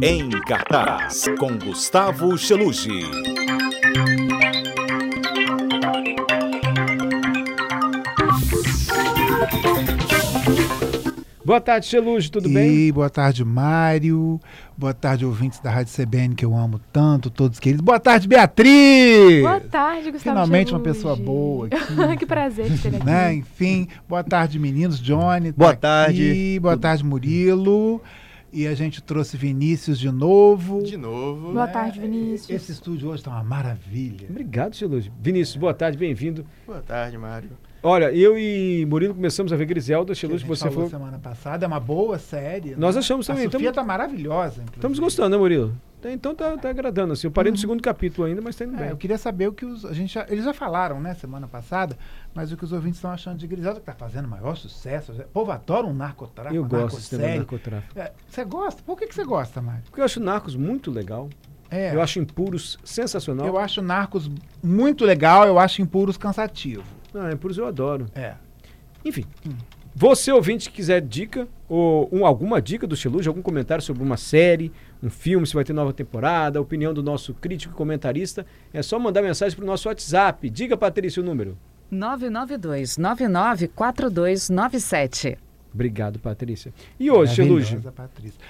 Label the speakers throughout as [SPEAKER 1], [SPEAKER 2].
[SPEAKER 1] Em cartaz com Gustavo Chelucci.
[SPEAKER 2] Boa tarde, Cheluge, tudo
[SPEAKER 3] e
[SPEAKER 2] bem?
[SPEAKER 3] boa tarde, Mário. Boa tarde, ouvintes da Rádio CBN, que eu amo tanto, todos queridos. Boa tarde, Beatriz!
[SPEAKER 4] Boa tarde, Gustavo
[SPEAKER 3] Finalmente uma
[SPEAKER 4] Cheluge.
[SPEAKER 3] pessoa boa aqui.
[SPEAKER 4] que prazer te ter aqui.
[SPEAKER 3] né? Enfim, boa tarde, meninos. Johnny. tá
[SPEAKER 5] Boa tarde.
[SPEAKER 3] aqui. Boa tarde, Murilo. E a gente trouxe Vinícius de novo.
[SPEAKER 5] De novo.
[SPEAKER 4] Boa tarde, Vinícius.
[SPEAKER 3] Esse estúdio hoje está uma maravilha.
[SPEAKER 2] Obrigado, Cheluge. Vinícius, boa tarde, bem-vindo.
[SPEAKER 5] Boa tarde, Mário.
[SPEAKER 2] Olha, eu e Murilo começamos a ver Griselda,
[SPEAKER 3] Que a
[SPEAKER 2] Cheluge,
[SPEAKER 3] gente
[SPEAKER 2] você
[SPEAKER 3] falou semana passada, é uma boa série.
[SPEAKER 2] Nós
[SPEAKER 3] né?
[SPEAKER 2] achamos também,
[SPEAKER 3] A Sofia
[SPEAKER 2] tamo-
[SPEAKER 3] está maravilhosa. inclusive.
[SPEAKER 2] Estamos gostando, né, Murilo? Tá, Então tá, tá agradando, assim. Eu parei no segundo capítulo ainda, mas tá indo
[SPEAKER 3] É,
[SPEAKER 2] bem.
[SPEAKER 3] eu queria saber o que os. A gente já- eles já falaram, né, semana passada, mas o que os ouvintes estão achando de Griselda, que está fazendo maior sucesso. O povo adora um narcotráfico.
[SPEAKER 2] Eu
[SPEAKER 3] uma
[SPEAKER 2] gosto desse tema narcotráfico.
[SPEAKER 3] É, Você gosta? Por que, que você gosta, Mário?
[SPEAKER 2] Porque eu acho Narcos muito legal.
[SPEAKER 3] É,
[SPEAKER 2] Eu acho Impuros sensacional.
[SPEAKER 3] eu acho Narcos muito legal, eu acho Impuros cansativo.
[SPEAKER 2] Ah, Impuros eu adoro.
[SPEAKER 3] É.
[SPEAKER 2] Enfim, você ouvinte que quiser dica, ou um- alguma dica do Cheluge, algum comentário sobre uma série, um filme, se vai ter nova temporada, a opinião do nosso crítico e comentarista, é só mandar mensagem pro nosso WhatsApp. Diga, Patrícia, o número.
[SPEAKER 6] 992-994297.
[SPEAKER 2] Obrigado, Patrícia. E hoje?
[SPEAKER 3] Maravilhosa, Patrícia.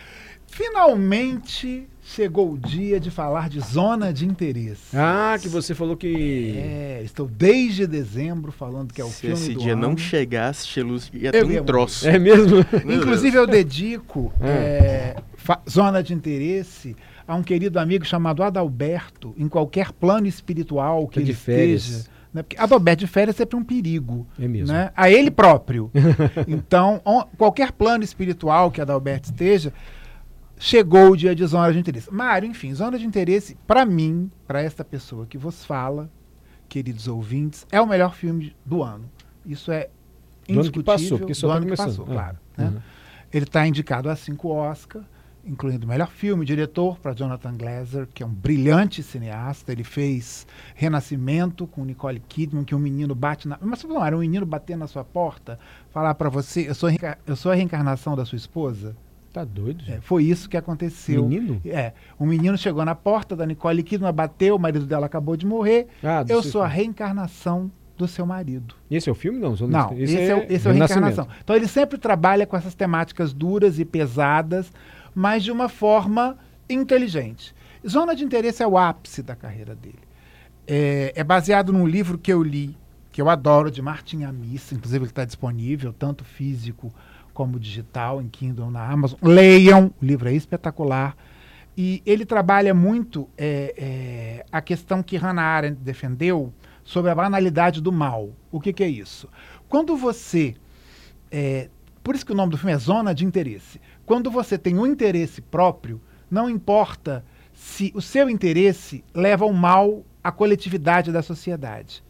[SPEAKER 3] Finalmente chegou o dia de falar de zona de interesse.
[SPEAKER 2] Ah, que você falou que.
[SPEAKER 3] É, estou desde dezembro falando que é o
[SPEAKER 5] Se
[SPEAKER 3] filme
[SPEAKER 5] esse
[SPEAKER 3] do
[SPEAKER 5] dia
[SPEAKER 3] ano.
[SPEAKER 5] não chegasse, Xeluz ia
[SPEAKER 3] Eu
[SPEAKER 5] ter
[SPEAKER 3] ia
[SPEAKER 5] um troço.
[SPEAKER 2] É mesmo?
[SPEAKER 3] Inclusive, eu dedico é, fa- zona de interesse a um querido amigo chamado Adalberto, em qualquer plano espiritual que
[SPEAKER 2] Tá de
[SPEAKER 3] ele
[SPEAKER 2] férias.
[SPEAKER 3] esteja. Né? Porque Adalberto de férias é sempre um perigo.
[SPEAKER 2] É mesmo.
[SPEAKER 3] Né? A ele próprio. então, on- qualquer plano espiritual que Adalberto esteja, chegou o dia de zona de interesse. Mário, enfim, zona de interesse, para mim, para esta pessoa que vos fala, queridos ouvintes, é o melhor filme do ano. Isso é
[SPEAKER 2] Do ano que
[SPEAKER 3] indiscutível.
[SPEAKER 2] passou, porque só
[SPEAKER 3] do
[SPEAKER 2] tá
[SPEAKER 3] ano que passou,
[SPEAKER 2] Ah,
[SPEAKER 3] claro. né?
[SPEAKER 2] uhum.
[SPEAKER 3] Ele está indicado a cinco Oscar, incluindo melhor filme, diretor para Jonathan Glazer, que é um brilhante cineasta. Ele fez Renascimento com Nicole Kidman, que um menino bate na. Mas não, era um menino bater na sua porta, falar para você: eu sou, reenca- eu sou a reencarnação da sua esposa.
[SPEAKER 2] Tá doido,
[SPEAKER 3] É, foi isso que aconteceu.
[SPEAKER 2] Menino?
[SPEAKER 3] É, um menino chegou na porta da Nicole Kidman, bateu, o marido dela acabou de morrer.
[SPEAKER 2] Ah,
[SPEAKER 3] eu sou a reencarnação do seu marido.
[SPEAKER 2] Esse é o filme? Não,
[SPEAKER 3] Não,
[SPEAKER 2] de-
[SPEAKER 3] esse, é, o- esse é reencarnação. Então ele sempre trabalha com essas temáticas duras e pesadas, mas de uma forma inteligente. Zona de interesse é o ápice da carreira dele. É, é baseado num livro que eu li, que eu adoro, de Martin Amis, inclusive ele está disponível, tanto físico como digital, em Kindle, na Amazon. Leiam, o livro é espetacular. E ele trabalha muito é, é, a questão que Hannah Arendt defendeu sobre a banalidade do mal. O que, que é isso? Quando você. é, por isso que o nome do filme é Zona de Interesse. Quando você tem um interesse próprio, não importa se o seu interesse leva ao mal à coletividade da sociedade.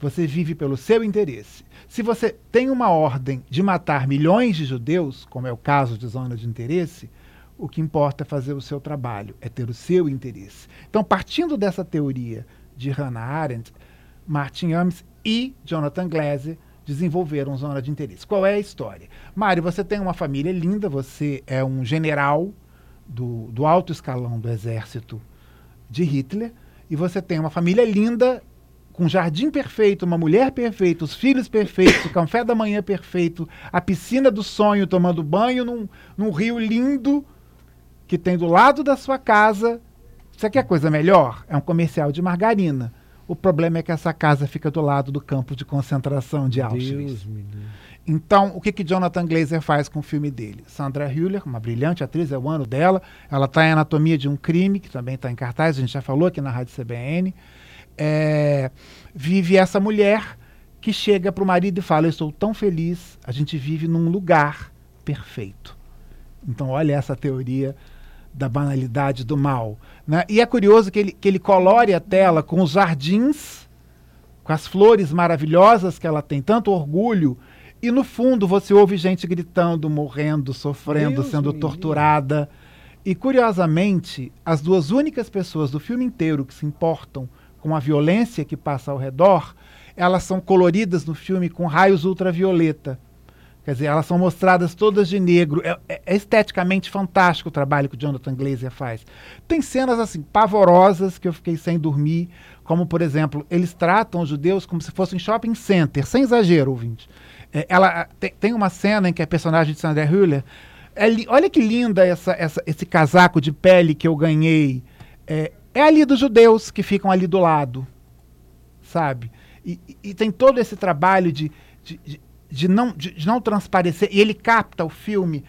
[SPEAKER 3] Você vive pelo seu interesse. Se você tem uma ordem de matar milhões de judeus, como é o caso de Zona de Interesse, o que importa é fazer o seu trabalho, é ter o seu interesse. Então, partindo dessa teoria de Hannah Arendt, Martin Amis e Jonathan Glazer desenvolveram Zona de Interesse. Qual é a história? Mário, você tem uma família linda, você é um general do, do alto escalão do exército de Hitler, e você tem uma família linda, com um jardim perfeito, uma mulher perfeita, os filhos perfeitos, o café da manhã perfeito, a piscina do sonho tomando banho num, num rio lindo que tem do lado da sua casa. Você quer coisa melhor? É um comercial de margarina. O problema é que essa casa fica do lado do campo de concentração de Auschwitz.
[SPEAKER 2] Deus.
[SPEAKER 3] Então, o que que Jonathan Glazer faz com o filme dele? Sandra Hüller, uma brilhante atriz, é o ano dela. Ela está em Anatomia de um Crime, que também está em cartaz, a gente já falou aqui na Rádio CBN. É, vive essa mulher que chega para o marido e fala: Eu estou tão feliz, a gente vive num lugar perfeito. Então, olha essa teoria da banalidade do mal. Né? E é curioso que ele, que ele colore a tela com os jardins, com as flores maravilhosas que ela tem, tanto orgulho, e no fundo você ouve gente gritando, morrendo, sofrendo,
[SPEAKER 2] Deus
[SPEAKER 3] sendo torturada. E curiosamente, as duas únicas pessoas do filme inteiro que se importam com a violência que passa ao redor, elas são coloridas no filme com raios ultravioleta. Quer dizer, elas são mostradas todas de negro. É, é- é esteticamente fantástico o trabalho que o Jonathan Glazer faz. Tem cenas assim pavorosas que eu fiquei sem dormir, como por exemplo, eles tratam os judeus como se fossem shopping center, sem exagero, ouvinte. É, ela tem, tem uma cena em que a personagem de Sandra Hüller, é olha que linda essa, essa- esse casaco de pele que eu ganhei. É, é ali dos judeus que ficam ali do lado sabe? E, e- tem todo esse trabalho de, de, de- de não, de, de não transparecer. E ele capta o filme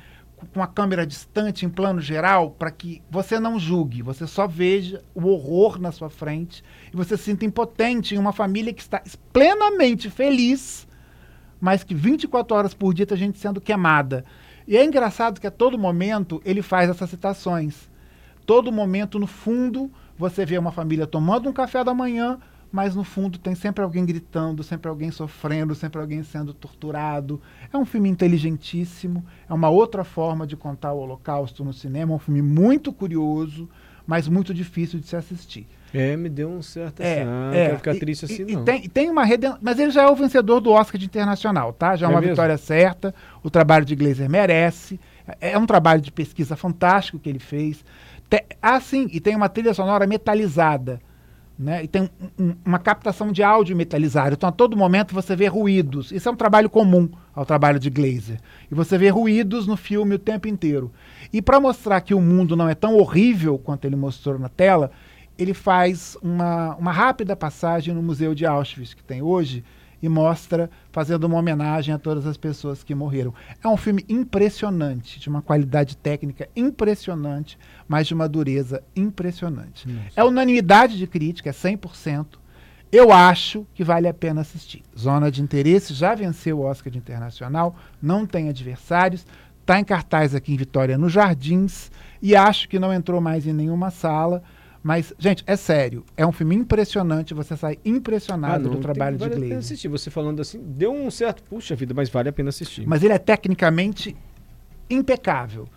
[SPEAKER 3] com- a câmera distante, em plano geral, para que você não julgue, você só veja o horror na sua frente e você se sinta impotente em uma família que está plenamente feliz, mas que 24 horas por dia tem gente sendo queimada. E é engraçado que a todo momento ele faz essas citações. Todo momento, no fundo, você vê uma família tomando um café da manhã, mas no fundo tem sempre alguém gritando, sempre alguém sofrendo, sempre alguém sendo torturado. É um filme inteligentíssimo, é uma outra forma de contar o Holocausto no cinema, é um filme muito curioso, mas muito difícil de se assistir.
[SPEAKER 2] É, me deu um certo
[SPEAKER 3] É,
[SPEAKER 2] assim, ah,
[SPEAKER 3] é,
[SPEAKER 2] quero ficar triste assim,
[SPEAKER 3] e
[SPEAKER 2] não.
[SPEAKER 3] tem, e tem uma redenção, mas ele já é o vencedor do Oscar de Internacional, tá? Já é
[SPEAKER 2] É
[SPEAKER 3] uma
[SPEAKER 2] mesmo?
[SPEAKER 3] vitória certa. O trabalho de Glazer merece. É é um trabalho de pesquisa fantástico que ele fez. Te- ah, sim, e tem uma trilha sonora metalizada. Né? E tem um- um- uma captação de áudio metalizado. Então, a todo momento você vê ruídos. Isso é um trabalho comum ao trabalho de Glazer. E você vê ruídos no filme o tempo inteiro. E para mostrar que o mundo não é tão horrível quanto ele mostrou na tela, ele faz uma, uma rápida passagem no Museu de Auschwitz, que tem hoje, e mostra, fazendo uma homenagem a todas as pessoas que morreram. É um filme impressionante, de uma qualidade técnica impressionante, mas de uma dureza impressionante. É unanimidade de crítica, é 100%. Eu acho que vale a pena assistir. Zona de Interesse já venceu o Oscar de Internacional, não tem adversários, está em cartaz aqui em Vitória, nos Jardins, e acho que não entrou mais em nenhuma sala. Mas, gente, é sério, é um filme impressionante, você sai impressionado do
[SPEAKER 2] Ah, tem-
[SPEAKER 3] trabalho
[SPEAKER 2] vale
[SPEAKER 3] de
[SPEAKER 2] pena
[SPEAKER 3] Glazer.
[SPEAKER 2] assistir. Você falando assim, deu um certo, puxa vida, mas vale a pena assistir.
[SPEAKER 3] Mas ele é tecnicamente impecável.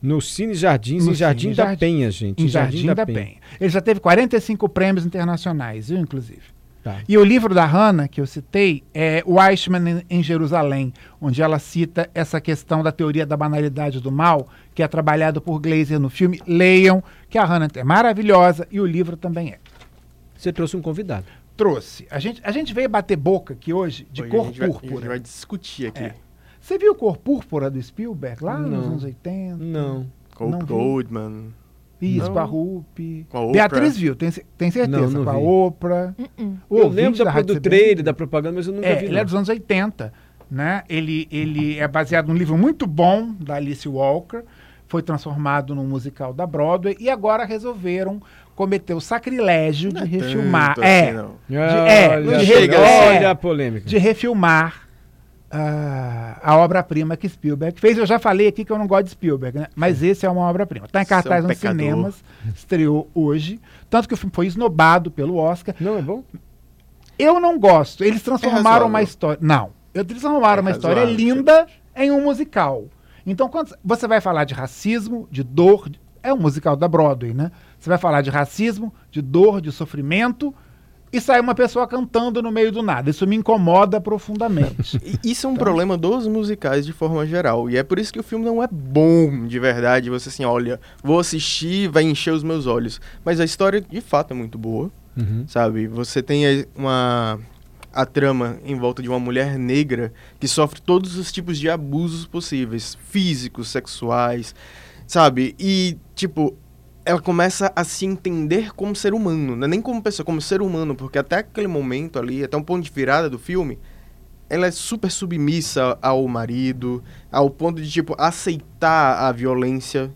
[SPEAKER 2] No Cine Jardins,
[SPEAKER 3] No
[SPEAKER 2] em Jardim
[SPEAKER 3] Cine
[SPEAKER 2] da
[SPEAKER 3] Jardim-
[SPEAKER 2] Penha, gente.
[SPEAKER 3] Em Jardim, da, Penha. Ele já teve 45 prêmios internacionais, viu, inclusive.
[SPEAKER 2] Tá.
[SPEAKER 3] E o livro da Hannah, que eu citei, é O Eichmann em, Jerusalém, onde ela cita essa questão da teoria da banalidade do mal, que é trabalhado por Glazer no filme. Leiam, que a Hannah é maravilhosa e o livro também é.
[SPEAKER 2] Você trouxe um convidado.
[SPEAKER 3] Trouxe. A gente, a gente veio bater boca aqui hoje de
[SPEAKER 5] Hoje
[SPEAKER 3] cor
[SPEAKER 5] a gente vai- A
[SPEAKER 3] púrpura.
[SPEAKER 5] gente vai discutir aqui.
[SPEAKER 3] É. Você viu Cor Púrpura do Spielberg lá nos
[SPEAKER 2] Não.
[SPEAKER 3] anos 80?
[SPEAKER 2] Não.
[SPEAKER 3] Vi.
[SPEAKER 5] Goldman.
[SPEAKER 3] Isso,
[SPEAKER 5] Não.
[SPEAKER 3] com a Rupi.
[SPEAKER 5] Com a Oprah.
[SPEAKER 3] Beatriz viu, tem, tem certeza.
[SPEAKER 2] Não, não
[SPEAKER 3] com a
[SPEAKER 2] vi.
[SPEAKER 3] Oprah.
[SPEAKER 4] Uh-uh.
[SPEAKER 3] O
[SPEAKER 2] eu lembro da,
[SPEAKER 3] Rádio
[SPEAKER 2] do trailer, da propaganda, mas eu nunca
[SPEAKER 3] É,
[SPEAKER 2] vi.
[SPEAKER 3] ele
[SPEAKER 2] não.
[SPEAKER 3] é dos anos 80. Né? Ele, ele é baseado num livro muito bom da Alice Walker. Foi transformado num musical da Broadway. E agora resolveram cometer o sacrilégio
[SPEAKER 5] Não
[SPEAKER 3] de
[SPEAKER 5] é
[SPEAKER 3] refilmar.
[SPEAKER 5] tanto
[SPEAKER 3] é,
[SPEAKER 5] assim, não.
[SPEAKER 3] é,
[SPEAKER 2] olha,
[SPEAKER 3] não
[SPEAKER 5] chega
[SPEAKER 2] olha
[SPEAKER 3] assim.
[SPEAKER 2] a polêmica.
[SPEAKER 3] de refilmar ah, a obra-prima que Spielberg fez. Eu já falei aqui que eu não gosto de Spielberg, né? mas esse é uma obra-prima. Está em
[SPEAKER 5] é
[SPEAKER 3] cartaz nos
[SPEAKER 5] pecador.
[SPEAKER 3] cinemas, estreou hoje. Tanto que o filme foi esnobado pelo Oscar.
[SPEAKER 2] Não é bom?
[SPEAKER 3] Eu não gosto. Eles transformaram
[SPEAKER 5] razoável.
[SPEAKER 3] uma história. Não. Eles transformaram
[SPEAKER 5] É
[SPEAKER 3] uma história linda em um musical. Então, quando você vai falar de racismo, de dor. É um musical da Broadway, né? Você vai falar de racismo, de dor, de sofrimento. E sai uma pessoa cantando no meio do nada. Isso me incomoda profundamente.
[SPEAKER 5] Isso é um problema dos musicais de forma geral. E é por isso que o filme não é bom de verdade. Você assim, olha, vou assistir, vai encher os meus olhos. Mas a história de fato é muito boa,
[SPEAKER 2] Uhum.
[SPEAKER 5] sabe? Você tem uma a trama em volta de uma mulher negra que sofre todos os tipos de abusos possíveis, físicos, sexuais, sabe? E tipo, ela começa a se entender como ser humano, não é nem como pessoa, como ser humano, porque até aquele momento ali, até um ponto de virada do filme, ela é super submissa ao marido, ao ponto de, tipo, aceitar a violência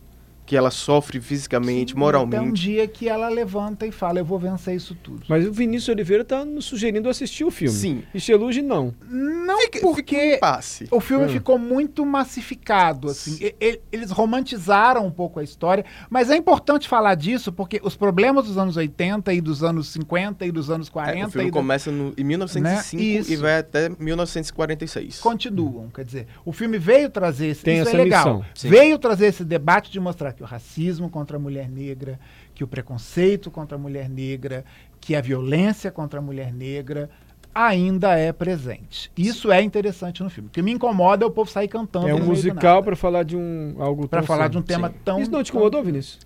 [SPEAKER 5] que ela sofre fisicamente,
[SPEAKER 3] um
[SPEAKER 5] moralmente.
[SPEAKER 3] dia que ela levanta e fala: Eu vou vencer isso tudo.
[SPEAKER 2] Mas o Vinícius Oliveira tá nos sugerindo assistir o filme.
[SPEAKER 5] Sim.
[SPEAKER 2] E Cheluge não.
[SPEAKER 3] Não
[SPEAKER 5] Fica-
[SPEAKER 3] porque
[SPEAKER 5] fica passe.
[SPEAKER 3] o filme
[SPEAKER 2] Hum.
[SPEAKER 3] ficou muito massificado, assim. E- e- eles romantizaram um pouco a história, mas é importante falar disso porque os problemas dos anos 80 e dos anos 50 e dos anos 40
[SPEAKER 5] É, o filme
[SPEAKER 3] e
[SPEAKER 5] começa no, em 1905
[SPEAKER 3] Né?
[SPEAKER 5] e vai até 1946.
[SPEAKER 3] continuam, quer dizer, o filme veio trazer esse,
[SPEAKER 2] Tem
[SPEAKER 3] isso
[SPEAKER 2] essa
[SPEAKER 3] é legal.
[SPEAKER 2] missão.
[SPEAKER 5] Sim.
[SPEAKER 3] Veio trazer esse debate de mostrar que o racismo contra a mulher negra, que o preconceito contra a mulher negra, que a violência contra a mulher negra ainda é presente. Isso é interessante no filme. O que me incomoda é o povo sair cantando.
[SPEAKER 2] É um musical para falar de um algo
[SPEAKER 3] Pra
[SPEAKER 2] tão
[SPEAKER 3] falar de um tema
[SPEAKER 5] Sim.
[SPEAKER 3] tão.
[SPEAKER 2] Isso não te
[SPEAKER 3] tão-
[SPEAKER 2] incomodou, Vinícius?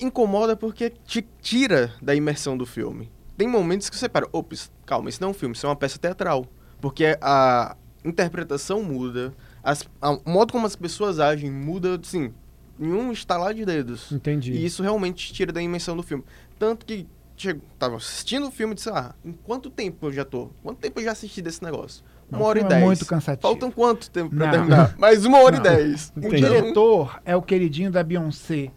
[SPEAKER 5] Incomoda porque te tira da imersão do filme. Tem momentos que você para, ops, calma, isso não é um filme, isso é uma peça teatral. Porque a interpretação muda, as- a- o modo como as pessoas agem muda, assim, em um estalar de dedos.
[SPEAKER 2] Entendi.
[SPEAKER 5] E isso realmente te tira da imersão do filme. Tanto que chego, tava assistindo o filme e disse, ah, em quanto tempo eu já tô? Quanto tempo eu já assisti desse negócio?
[SPEAKER 3] Não,
[SPEAKER 5] Uma
[SPEAKER 3] o
[SPEAKER 5] hora e
[SPEAKER 3] é
[SPEAKER 5] dez.
[SPEAKER 3] muito cansativo.
[SPEAKER 5] Faltam quanto tempo pra
[SPEAKER 3] Não.
[SPEAKER 5] terminar? Mais uma hora
[SPEAKER 3] Não.
[SPEAKER 5] e dez.
[SPEAKER 3] O
[SPEAKER 2] Entendi.
[SPEAKER 3] diretor é o queridinho da Beyoncé,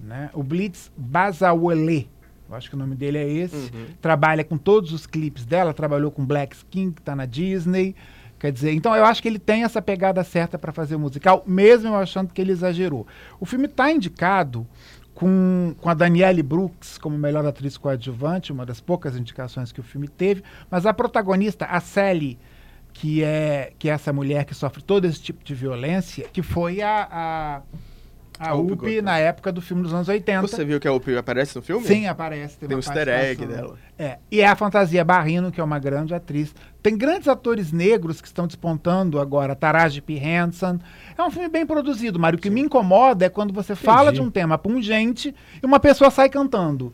[SPEAKER 3] né? O Blitz Bazawale. Eu acho que o nome dele é esse.
[SPEAKER 5] Uhum.
[SPEAKER 3] Trabalha com todos os clipes dela, trabalhou com Black Skin, que tá na Disney. Quer dizer, então eu acho que ele tem essa pegada certa para fazer o musical, mesmo eu achando que ele exagerou. O filme tá indicado com, com a Danielle Brooks como melhor atriz coadjuvante, uma das poucas indicações que o filme teve, mas a protagonista, a Sally, que é, que é essa mulher que sofre todo esse tipo de violência, que foi a, a, a
[SPEAKER 5] Goldberg.
[SPEAKER 3] na época do filme dos anos 80.
[SPEAKER 5] Você viu que a Opie aparece no filme?
[SPEAKER 3] Sim, aparece.
[SPEAKER 5] Tem
[SPEAKER 3] uma
[SPEAKER 5] um easter egg dela.
[SPEAKER 3] É, e é a Fantasia Barrino, que é uma grande atriz. Tem grandes atores negros que estão despontando agora. Taraji P. Henson. É um filme bem produzido, Mário. O que me incomoda é quando você fala de um tema pungente e uma pessoa sai cantando.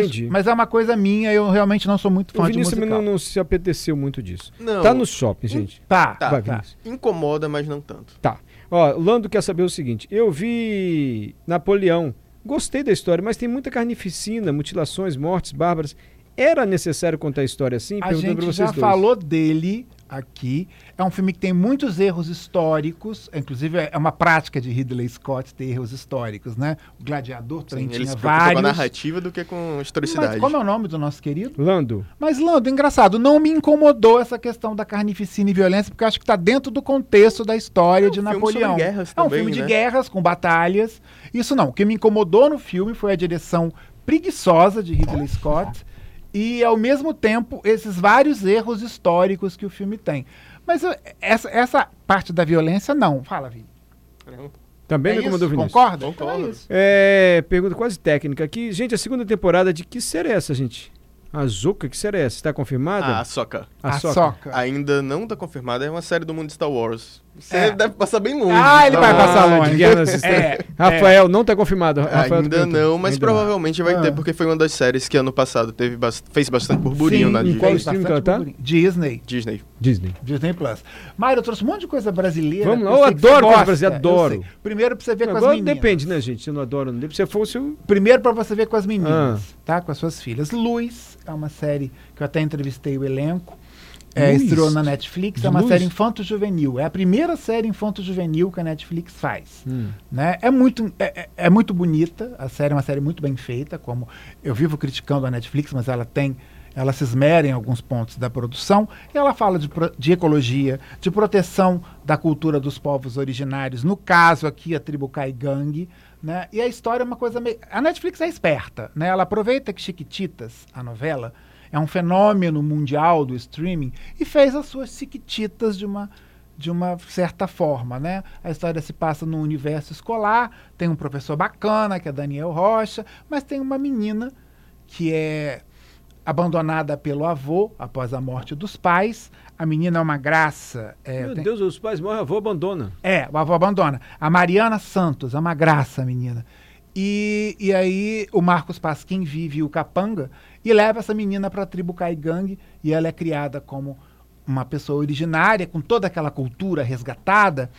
[SPEAKER 3] Isso-
[SPEAKER 2] Entendi.
[SPEAKER 3] mas é uma coisa minha, eu realmente não sou muito
[SPEAKER 2] O
[SPEAKER 3] fã de musical.
[SPEAKER 2] não, não se apeteceu muito disso.
[SPEAKER 5] Não.
[SPEAKER 2] Tá no shopping, gente.
[SPEAKER 3] Tá,
[SPEAKER 5] Tá,
[SPEAKER 2] Vai,
[SPEAKER 3] tá.
[SPEAKER 2] Vinícius.
[SPEAKER 5] Incomoda, mas não tanto.
[SPEAKER 2] Tá. Ó, Lando quer saber o seguinte: eu vi Napoleão, gostei da história, mas tem muita carnificina, mutilações, mortes bárbaras. Era necessário contar a história assim?
[SPEAKER 3] A
[SPEAKER 2] Perguntando pra
[SPEAKER 3] gente
[SPEAKER 2] vocês
[SPEAKER 3] já
[SPEAKER 2] dois.
[SPEAKER 3] falou dele aqui. É um filme que tem muitos erros históricos. Inclusive, é uma prática de Ridley Scott ter erros históricos, né? O Gladiador também
[SPEAKER 5] Sim, ele
[SPEAKER 3] tinha
[SPEAKER 5] se preocupa com a
[SPEAKER 3] vários.
[SPEAKER 5] narrativa do que com historicidade.
[SPEAKER 3] Mas como é o nome do nosso querido?
[SPEAKER 2] Lando,
[SPEAKER 3] Mas, Lando, engraçado, não me incomodou essa questão da carnificina e violência, porque eu acho que está dentro do contexto da história
[SPEAKER 5] É um
[SPEAKER 3] de
[SPEAKER 5] filme
[SPEAKER 3] Napoleão.
[SPEAKER 5] sobre guerras
[SPEAKER 3] é um
[SPEAKER 5] também,
[SPEAKER 3] filme de
[SPEAKER 5] né?
[SPEAKER 3] guerras, com batalhas. Isso não. O que me incomodou no filme foi a direção preguiçosa de Ridley Scott e, ao mesmo tempo, esses vários erros históricos que o filme tem. Mas essa, essa parte da violência, não. Fala, Vini.
[SPEAKER 5] Não.
[SPEAKER 2] também
[SPEAKER 3] é
[SPEAKER 2] me incomodou, Vinícius.
[SPEAKER 3] Concorda?
[SPEAKER 5] Concordo.
[SPEAKER 3] Então é.
[SPEAKER 2] É, pergunta quase técnica aqui. Gente, a segunda temporada de que série é essa, gente? A Zuka, que série é essa? Está confirmada?
[SPEAKER 5] A Soca.
[SPEAKER 3] A
[SPEAKER 2] Soca.
[SPEAKER 5] Ainda não tá confirmada, é uma série do mundo de Star Wars. Você
[SPEAKER 3] É.
[SPEAKER 5] deve passar bem longe.
[SPEAKER 3] Ah, ele vai
[SPEAKER 5] Então,
[SPEAKER 3] passar longe.
[SPEAKER 2] de Guerra nas Estrelas.
[SPEAKER 3] É,
[SPEAKER 2] Rafael, não está confirmado. Rafael
[SPEAKER 5] Ainda
[SPEAKER 2] perguntou.
[SPEAKER 5] não, mas
[SPEAKER 2] Ainda
[SPEAKER 5] provavelmente vai
[SPEAKER 3] Ah.
[SPEAKER 5] ter, porque foi uma das séries que ano passado teve fez bastante burburinho
[SPEAKER 3] Sim,
[SPEAKER 5] na Disney.
[SPEAKER 2] qual stream que ela tá?
[SPEAKER 3] Disney.
[SPEAKER 5] Disney.
[SPEAKER 2] Disney.
[SPEAKER 3] Disney Plus. Mário, eu trouxe um monte de coisa brasileira.
[SPEAKER 2] Vamos lá.
[SPEAKER 3] Eu
[SPEAKER 2] Eu adoro coisa brasileira,
[SPEAKER 3] eu
[SPEAKER 2] adoro.
[SPEAKER 3] Primeiro pra você ver com as
[SPEAKER 2] Agora
[SPEAKER 3] meninas.
[SPEAKER 2] depende, né, gente? Se eu não adoro, não depende. Se fosse o.
[SPEAKER 3] Primeiro pra você ver com as meninas,
[SPEAKER 2] Ah.
[SPEAKER 3] tá? Com as suas filhas. Luz é uma série que eu até entrevistei o elenco. É, estreou na Netflix,
[SPEAKER 2] De
[SPEAKER 3] é uma série infanto-juvenil. É a primeira série infanto-juvenil que a Netflix faz.
[SPEAKER 2] Hum.
[SPEAKER 3] né? É, muito, é, é- é muito bonita, a série é uma série muito bem feita, como eu vivo criticando a Netflix, mas ela tem, ela se esmera em alguns pontos da produção, e ela fala de, de ecologia, de proteção da cultura dos povos originários, no caso aqui a tribo Caigangue, né? E a história é uma coisa meio... A Netflix é esperta, né? Ela aproveita que Chiquititas, a novela, é um fenômeno mundial do streaming e fez as suas Chiquititas de uma de uma certa forma, né? A história se passa no universo escolar, tem um professor bacana, que é Daniel Rocha, mas tem uma menina que é abandonada pelo avô após a morte dos pais. A menina é uma graça. É,
[SPEAKER 2] Meu
[SPEAKER 3] tem-
[SPEAKER 2] Deus, os pais morrem, a avó abandona.
[SPEAKER 3] é, o avô abandona. A Mariana Santos, é uma graça, menina. E, e aí o Marcos Pasquim vive o capanga e leva essa menina para a tribo Caigangue e ela é criada como uma pessoa originária, com toda aquela cultura resgatada.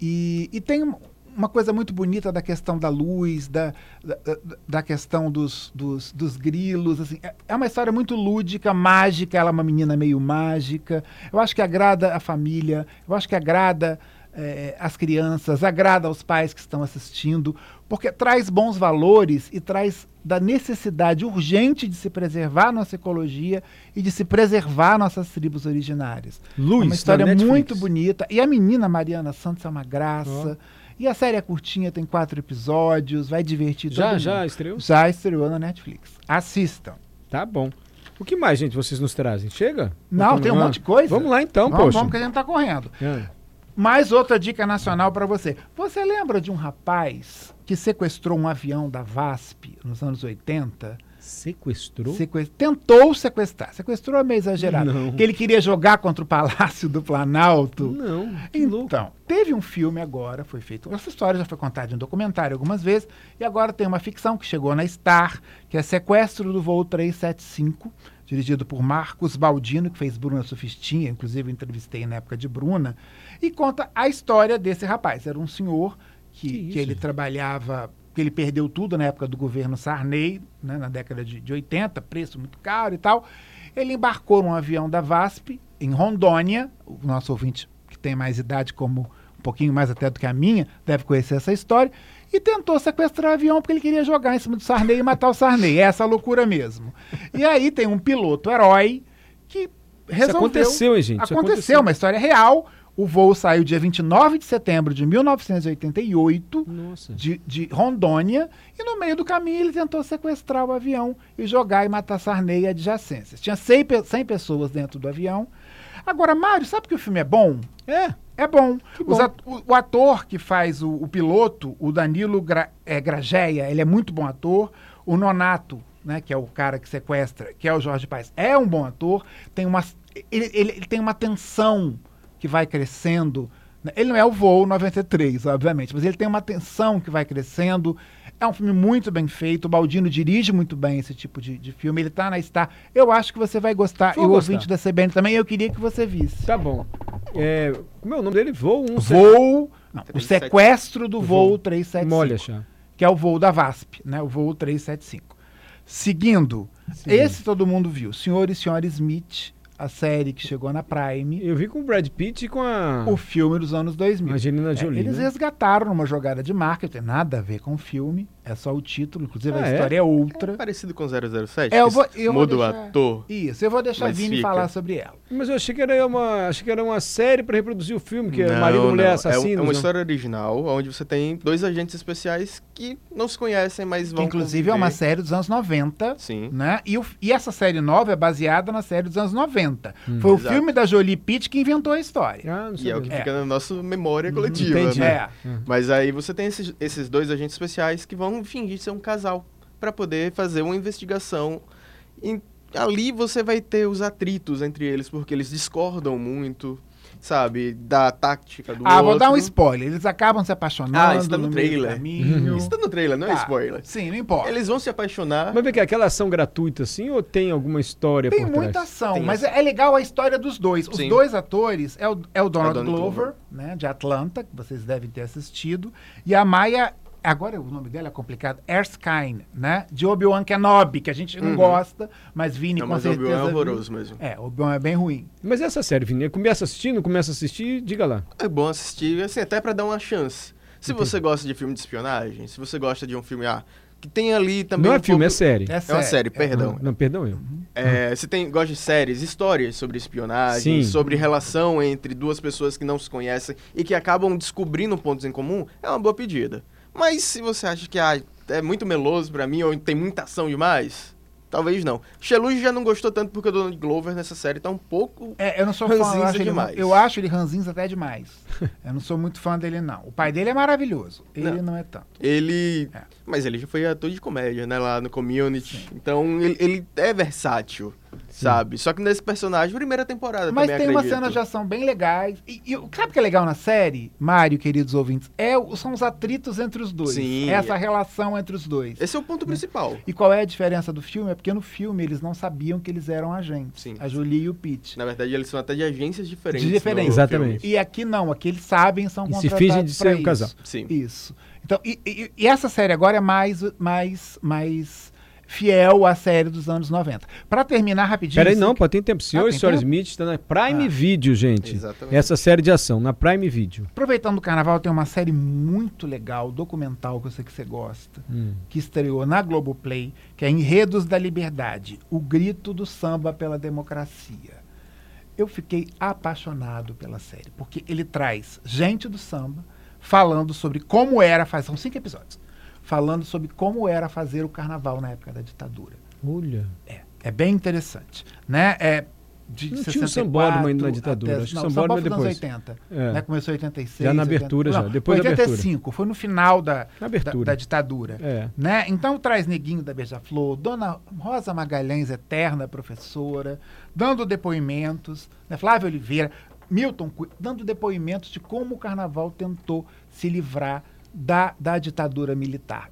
[SPEAKER 3] E, e tem um- uma coisa muito bonita da questão da luz, da, da, da- da questão dos, dos, dos grilos. Assim. É, é uma história muito lúdica, mágica. Ela é uma menina meio mágica. Eu acho que agrada a família, eu acho que agrada eh, as crianças, agrada aos pais que estão assistindo, porque traz bons valores e traz da necessidade urgente de se preservar nossa ecologia e de se preservar nossas tribos originárias.
[SPEAKER 2] Luz,
[SPEAKER 3] É uma história
[SPEAKER 2] Netflix.
[SPEAKER 3] muito bonita. E a menina Mariana Santos é uma graça. E a série é curtinha, tem quatro episódios, vai divertir todo
[SPEAKER 2] Já, já estreou?
[SPEAKER 3] Já estreou na Netflix. Assistam.
[SPEAKER 2] Tá bom. O que mais, gente, vocês nos trazem? Chega?
[SPEAKER 3] Não, tem um monte de coisa.
[SPEAKER 2] Vamos lá então,
[SPEAKER 3] vamos,
[SPEAKER 2] poxa.
[SPEAKER 3] vamos que a gente tá correndo.
[SPEAKER 2] Ah.
[SPEAKER 3] Mais outra dica nacional para você. Você lembra de um rapaz que sequestrou um avião da VASP nos anos 80
[SPEAKER 2] Sequestrou?
[SPEAKER 3] Seque- Tentou sequestrar. Sequestrou é meio exagerado.
[SPEAKER 2] Não.
[SPEAKER 3] Que ele queria jogar contra o Palácio do Planalto.
[SPEAKER 2] Não, que louco.
[SPEAKER 3] Então, teve um filme agora, foi feito. Essa história já foi contada em documentário algumas vezes, e agora tem uma ficção que chegou na Star, que é Sequestro do Voo 375, dirigido por Marcos Baldino, que fez Bruna Sufistinha, inclusive eu entrevistei na época de Bruna, e conta a história desse rapaz. Era um senhor que,
[SPEAKER 2] Que
[SPEAKER 3] que, ele trabalhava, que ele perdeu tudo na época do governo Sarney, né, na década de, de 80, preço muito caro e tal. Ele embarcou num avião da VASP em Rondônia, o nosso ouvinte que tem mais idade, como um pouquinho mais até do que a minha, deve conhecer essa história, e tentou sequestrar o avião porque ele queria jogar em cima do Sarney e matar o Sarney. É essa loucura mesmo. E aí tem um piloto herói que resolveu...
[SPEAKER 2] aconteceu, hein, gente? Isso
[SPEAKER 3] Aconteceu,
[SPEAKER 2] aconteceu.
[SPEAKER 3] uma história real. O voo saiu dia 29 de setembro de 1988
[SPEAKER 2] Nossa.
[SPEAKER 3] de, de Rondônia e no meio do caminho ele tentou sequestrar o avião e jogar e matar Sarney e adjacências. Tinha 100, pe- 100 pessoas dentro do avião. Agora, Mário, sabe que o filme é bom?
[SPEAKER 2] É.
[SPEAKER 3] É bom.
[SPEAKER 2] bom.
[SPEAKER 3] O, ator que faz o, o piloto, o Danilo Gra, é, Grageia, ele é muito bom ator. O Nonato, né, que é o cara que sequestra, que é o Jorge Paes, é um bom ator. Tem uma, ele, ele- ele tem uma tensão que vai crescendo. né? Ele não é o Voo 93, obviamente, mas ele tem uma tensão que vai crescendo. É um filme muito bem feito. O Baldino dirige muito bem esse tipo de, de filme. Ele tá na Star. Eu acho que você vai gostar.
[SPEAKER 2] Vou
[SPEAKER 3] e o
[SPEAKER 2] gostar.
[SPEAKER 3] ouvinte da CBN também. Eu queria que você visse.
[SPEAKER 2] Tá bom. É, como é o nome dele? Voo 1
[SPEAKER 3] Voo. Não, o
[SPEAKER 5] 375.
[SPEAKER 3] sequestro do voo
[SPEAKER 2] Voo.
[SPEAKER 3] 375.
[SPEAKER 2] Molha, chá.
[SPEAKER 3] Que é o voo da VASP, né? O voo 375. Seguindo, esse todo mundo viu. Senhor e Senhora Smith, a série que chegou na Prime.
[SPEAKER 2] Eu vi com o Brad Pitt e com a
[SPEAKER 3] O filme dos anos 2000.
[SPEAKER 2] Angelina
[SPEAKER 3] É,
[SPEAKER 2] Jolie.
[SPEAKER 3] eles
[SPEAKER 2] né?
[SPEAKER 3] resgataram numa jogada de marketing, nada a ver com o filme, é só o título, inclusive
[SPEAKER 2] Ah,
[SPEAKER 3] a
[SPEAKER 2] é?
[SPEAKER 3] história é, outra.
[SPEAKER 5] É parecido com 007.
[SPEAKER 3] É, eu
[SPEAKER 5] que
[SPEAKER 3] vou- eu vou
[SPEAKER 5] muda o ator.
[SPEAKER 3] Isso, eu vou deixar a Vini
[SPEAKER 5] fica.
[SPEAKER 3] falar sobre ela.
[SPEAKER 2] Mas eu achei que era uma, achei que era uma série pra reproduzir o filme, que é
[SPEAKER 5] Não,
[SPEAKER 2] marido, mulher,
[SPEAKER 5] não. É. É, uma
[SPEAKER 2] não?
[SPEAKER 5] história original, onde você tem dois agentes especiais que não se conhecem, mas
[SPEAKER 3] Que
[SPEAKER 5] vão
[SPEAKER 3] inclusive é uma
[SPEAKER 5] conviver.
[SPEAKER 3] série dos anos 90,
[SPEAKER 5] Sim.
[SPEAKER 3] né? E, o- e essa série nova é baseada na série dos anos 90.
[SPEAKER 2] Hum.
[SPEAKER 3] Foi o
[SPEAKER 5] Exato.
[SPEAKER 3] filme da Jolie Pitt que inventou a história.
[SPEAKER 2] Ah, não
[SPEAKER 5] E é o que
[SPEAKER 3] É.
[SPEAKER 5] fica na nossa memória coletiva,
[SPEAKER 2] Entendi.
[SPEAKER 5] né?
[SPEAKER 3] É.
[SPEAKER 5] Mas aí você tem esses, esses dois agentes especiais que vão fingir ser um casal para poder fazer uma investigação. E ali você vai ter os atritos entre eles, porque eles discordam muito, sabe, da tática do
[SPEAKER 3] Ah,
[SPEAKER 5] outro.
[SPEAKER 3] vou dar um spoiler. Eles acabam se apaixonando
[SPEAKER 5] Ah, isso tá no
[SPEAKER 3] no
[SPEAKER 5] trailer.
[SPEAKER 3] caminho.
[SPEAKER 5] Isso tá no trailer, não é
[SPEAKER 3] Tá.
[SPEAKER 5] spoiler.
[SPEAKER 3] Sim, não importa.
[SPEAKER 5] Eles vão se apaixonar.
[SPEAKER 2] Mas vem cá, aquela ação gratuita assim ou tem alguma história
[SPEAKER 3] Tem
[SPEAKER 2] por
[SPEAKER 3] muita
[SPEAKER 2] trás?
[SPEAKER 3] ação,
[SPEAKER 5] Tem
[SPEAKER 3] mas
[SPEAKER 5] ação.
[SPEAKER 3] é legal a história dos dois. Os
[SPEAKER 5] Sim.
[SPEAKER 3] dois atores é o, é o Donald,
[SPEAKER 5] Donald
[SPEAKER 3] Glover,
[SPEAKER 5] Glover.
[SPEAKER 3] né, de Atlanta, que vocês devem ter assistido, e a Maya, agora o nome dela é complicado, Erskine, né, de Obi-Wan Kenobi, que a gente não
[SPEAKER 5] Uhum.
[SPEAKER 3] gosta, mas Vini
[SPEAKER 5] Não,
[SPEAKER 3] com
[SPEAKER 5] mas o
[SPEAKER 3] certeza...
[SPEAKER 5] Obi-Wan é horroroso mesmo.
[SPEAKER 3] É, o Obi-Wan é bem ruim.
[SPEAKER 2] Mas essa série, Vini, começa assistindo, começa a assistir, diga lá.
[SPEAKER 5] É bom assistir, assim, até pra dar uma chance. Se
[SPEAKER 2] Entendi.
[SPEAKER 5] você gosta de filme de espionagem, se você gosta de um filme, ah, que tem ali também
[SPEAKER 2] não é
[SPEAKER 5] um
[SPEAKER 2] filme, é
[SPEAKER 5] pouco-
[SPEAKER 2] série.
[SPEAKER 3] É,
[SPEAKER 5] É uma série, perdão.
[SPEAKER 2] Não, perdão eu.
[SPEAKER 5] É, você tem, gosta de séries, histórias sobre espionagem,
[SPEAKER 2] Sim.
[SPEAKER 5] sobre relação entre duas pessoas que não se conhecem e que acabam descobrindo pontos em comum, é uma boa pedida. Mas se você acha que ah, é muito meloso pra mim ou tem muita ação demais, talvez não. Sheluge já não gostou tanto porque o Donald Glover nessa série tá um pouco...
[SPEAKER 3] É, eu não sou fã, eu acho, ele,
[SPEAKER 5] demais.
[SPEAKER 3] eu acho ele ranzinza até demais. eu não sou muito fã dele, não. O pai dele é maravilhoso, ele não,
[SPEAKER 5] Não.
[SPEAKER 3] é tanto.
[SPEAKER 5] Ele...
[SPEAKER 3] É.
[SPEAKER 5] Mas ele já foi ator de comédia, né, lá no Community. Então ele, ele é versátil, sabe? Só que nesse personagem, primeira temporada
[SPEAKER 3] Mas
[SPEAKER 5] também
[SPEAKER 3] tem umas
[SPEAKER 5] acredito.
[SPEAKER 3] cenas de ação bem legais. E, e sabe o que é legal na série, Mário, queridos ouvintes? É, são os atritos entre os dois.
[SPEAKER 5] Sim.
[SPEAKER 3] Essa relação entre os dois.
[SPEAKER 5] Esse é o ponto principal.
[SPEAKER 3] E qual é a diferença do filme? É porque no filme eles não sabiam que eles eram agentes.
[SPEAKER 5] Sim.
[SPEAKER 3] A Julie e o Pete.
[SPEAKER 5] Na verdade, eles são até de agências diferentes.
[SPEAKER 3] De diferentes.
[SPEAKER 5] no
[SPEAKER 2] Exatamente.
[SPEAKER 5] filme.
[SPEAKER 3] E aqui não, aqui eles sabem, são
[SPEAKER 2] E se
[SPEAKER 3] contratados
[SPEAKER 2] fingem de ser um casal.
[SPEAKER 3] isso.
[SPEAKER 5] Sim.
[SPEAKER 3] Isso. Então, e, e- e essa série agora é mais, mais, mais fiel à série dos anos 90. Pra terminar rapidinho.
[SPEAKER 2] Peraí, não, pode ter tempo. Senhor
[SPEAKER 3] Ah,
[SPEAKER 2] e
[SPEAKER 3] tem
[SPEAKER 2] Senhora
[SPEAKER 3] tempo?
[SPEAKER 2] Smith está na Prime
[SPEAKER 3] Ah.
[SPEAKER 2] Video, gente.
[SPEAKER 5] Exatamente.
[SPEAKER 2] Essa série de ação, na Prime Video.
[SPEAKER 3] Aproveitando o carnaval, tem uma série muito legal, documental, que eu sei que você gosta,
[SPEAKER 2] Hum.
[SPEAKER 3] que estreou na Globoplay, que é Enredos da Liberdade, o grito do samba pela democracia. Eu fiquei apaixonado pela série, porque ele traz gente do samba falando sobre como era fazer, são cinco episódios, falando sobre como era fazer o carnaval na época da ditadura.
[SPEAKER 2] Olha.
[SPEAKER 3] É, é bem interessante, né? É, de
[SPEAKER 2] Não
[SPEAKER 3] 64
[SPEAKER 2] tinha o sambódromo ainda na ditadura,
[SPEAKER 3] até-
[SPEAKER 2] acho que
[SPEAKER 3] não,
[SPEAKER 2] o
[SPEAKER 3] o
[SPEAKER 2] sambódromo é
[SPEAKER 3] foi nos anos
[SPEAKER 2] depois.
[SPEAKER 3] 80.
[SPEAKER 2] É.
[SPEAKER 3] Né? Começou em 86.
[SPEAKER 2] Já na
[SPEAKER 3] 80.
[SPEAKER 2] abertura, já,
[SPEAKER 3] Não,
[SPEAKER 2] depois da
[SPEAKER 3] 85, foi no final da,
[SPEAKER 2] abertura.
[SPEAKER 3] da, da ditadura.
[SPEAKER 2] É.
[SPEAKER 3] Né? Então traz Neguinho da Beija-Flor, Dona Rosa Magalhães, eterna professora, dando depoimentos, né? Flávia Oliveira, Milton, dando depoimentos de como o carnaval tentou se livrar da, da ditadura militar.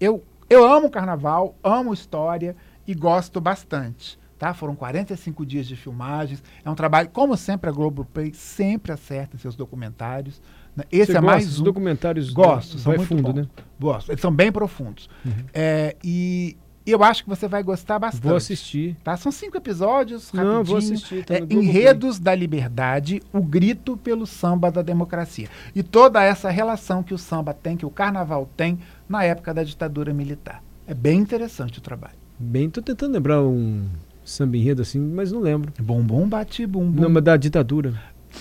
[SPEAKER 3] Eu, eu amo carnaval, amo história e gosto bastante. Tá? Foram 45 dias de filmagens. É um trabalho, como sempre, a Globoplay sempre acerta em seus documentários. né? Esse
[SPEAKER 2] Você
[SPEAKER 3] é mais um.
[SPEAKER 2] documentários
[SPEAKER 3] Gosto, são muito
[SPEAKER 2] fundo,
[SPEAKER 3] bons.
[SPEAKER 2] né?
[SPEAKER 3] Gosto. Eles são bem profundos.
[SPEAKER 2] Uhum.
[SPEAKER 3] É, e eu acho que você vai gostar bastante.
[SPEAKER 2] Vou assistir.
[SPEAKER 3] Tá? São cinco episódios,
[SPEAKER 2] Não,
[SPEAKER 3] rapidinho.
[SPEAKER 2] vou assistir, tá
[SPEAKER 3] É. Enredos da Liberdade, o grito pelo samba da democracia. E toda essa relação que o samba tem, que o carnaval tem, na época da ditadura militar. É bem interessante o trabalho.
[SPEAKER 2] Bem, tô tentando lembrar um samba enredo assim, mas não lembro.
[SPEAKER 3] Bumbum bate bumbum.
[SPEAKER 2] Não, mas da ditadura.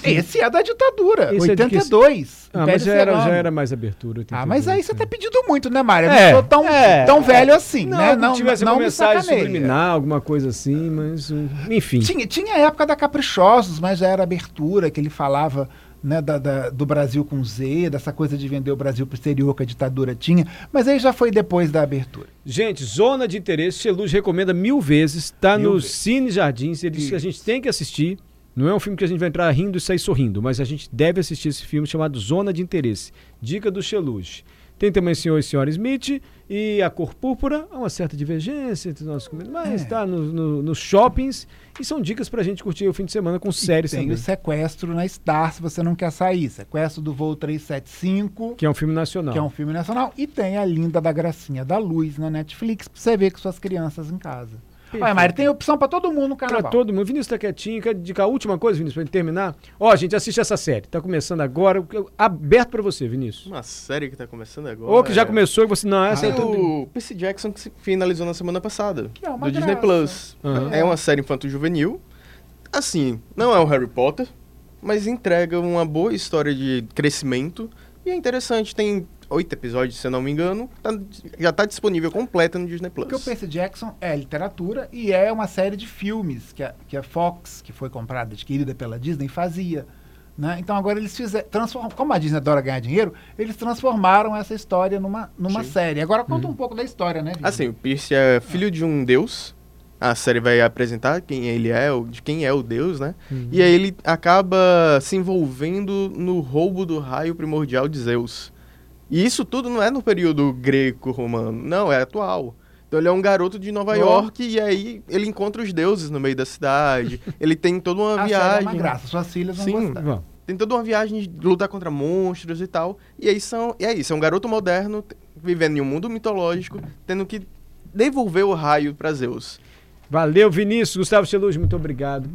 [SPEAKER 3] Esse é da ditadura,
[SPEAKER 2] Esse é de que-
[SPEAKER 3] 82.
[SPEAKER 2] Ah, mas já era, já era mais abertura.
[SPEAKER 3] Ah, mas aí
[SPEAKER 2] 82,
[SPEAKER 3] você
[SPEAKER 2] né?
[SPEAKER 3] tá pedindo muito, né, Mário? Eu
[SPEAKER 2] É,
[SPEAKER 3] não sou tão,
[SPEAKER 2] é,
[SPEAKER 3] tão velho assim,
[SPEAKER 2] Não,
[SPEAKER 3] né?
[SPEAKER 2] não tivesse
[SPEAKER 3] não
[SPEAKER 2] uma
[SPEAKER 3] me
[SPEAKER 2] mensagem
[SPEAKER 3] sacaneia.
[SPEAKER 2] subliminar, alguma coisa assim, mas um, enfim.
[SPEAKER 3] Tinha, tinha a época da Caprichosos, mas já era abertura, que ele falava né, da- da- do Brasil com Z, dessa coisa de vender o Brasil pro exterior que a ditadura tinha. Mas aí já foi depois da abertura.
[SPEAKER 2] Gente, Zona de Interesse, Xeluz recomenda mil vezes, tá
[SPEAKER 3] Mil
[SPEAKER 2] no
[SPEAKER 3] vezes.
[SPEAKER 2] Cine Jardins, ele disse que a gente tem que assistir. Não é um filme que a gente vai entrar rindo e sair sorrindo, mas a gente deve assistir esse filme chamado Zona de Interesse. Dica do Xeluz. Tem também Senhor e Senhora Smith e A Cor Púrpura. Há uma certa divergência entre os nossos comentários, mas
[SPEAKER 3] É.
[SPEAKER 2] tá no- no- nos shoppings. E são dicas pra gente curtir o fim de semana com séries
[SPEAKER 3] tem
[SPEAKER 2] também.
[SPEAKER 3] o sequestro na Star, se você não quer sair. Sequestro do voo 375,
[SPEAKER 2] Que é um filme nacional.
[SPEAKER 3] que é um filme nacional. E tem a Linda da Gracinha da Luz na Netflix, pra você ver com suas crianças em casa. Olha, Mário, tem opção pra todo mundo no
[SPEAKER 2] Pra
[SPEAKER 3] carnaval.
[SPEAKER 2] todo mundo. Vinícius tá quietinho. Quer indicar a última coisa, Vinícius, pra gente terminar? Ó, gente, assiste essa série. Tá começando agora. Aberto pra você, Vinícius.
[SPEAKER 5] Uma série que tá começando agora.
[SPEAKER 2] Ou que já
[SPEAKER 5] é-
[SPEAKER 2] começou e você. Não, essa
[SPEAKER 5] Tem
[SPEAKER 2] eu tô...
[SPEAKER 5] o Percy Jackson que se finalizou na semana passada.
[SPEAKER 3] Que é uma
[SPEAKER 5] do Disney
[SPEAKER 3] graça.
[SPEAKER 5] Plus.
[SPEAKER 2] Aham.
[SPEAKER 5] É uma série infanto-juvenil. Assim, não é o Harry Potter, mas entrega uma boa história de crescimento. E é interessante, tem oito episódios, se eu não me engano. tá- já tá disponível completa no Disney Plus.
[SPEAKER 3] Porque o Percy Jackson é literatura e é uma série de filmes que a, que a Fox, que foi comprada, adquirida pela Disney, fazia. Né? Então agora eles fizeram, transform- como a Disney adora ganhar dinheiro, eles transformaram essa história numa, numa
[SPEAKER 5] Sim.
[SPEAKER 3] série. Agora conta um pouco da história, né, Vini?
[SPEAKER 5] Assim, o Percy é filho de um deus. A série vai apresentar quem ele é, o- de quem é o deus, né?
[SPEAKER 2] Uhum.
[SPEAKER 5] E aí ele acaba se envolvendo no roubo do raio primordial de Zeus. E isso tudo não é no período greco-romano, não, é atual. Então ele é um garoto de Nova
[SPEAKER 2] Ó.
[SPEAKER 5] York e aí ele encontra os deuses no meio da cidade. ele tem toda uma
[SPEAKER 3] a série é
[SPEAKER 5] viagem.
[SPEAKER 3] uma graça, suas filhas vão
[SPEAKER 5] Sim.
[SPEAKER 3] gostar.
[SPEAKER 5] Tem toda uma viagem de lutar contra monstros e tal. E aí são, e é isso, é um garoto moderno vivendo em um mundo mitológico, tendo que devolver o raio pra Zeus.
[SPEAKER 2] Valeu, Vinícius. Gustavo Celuz, muito obrigado.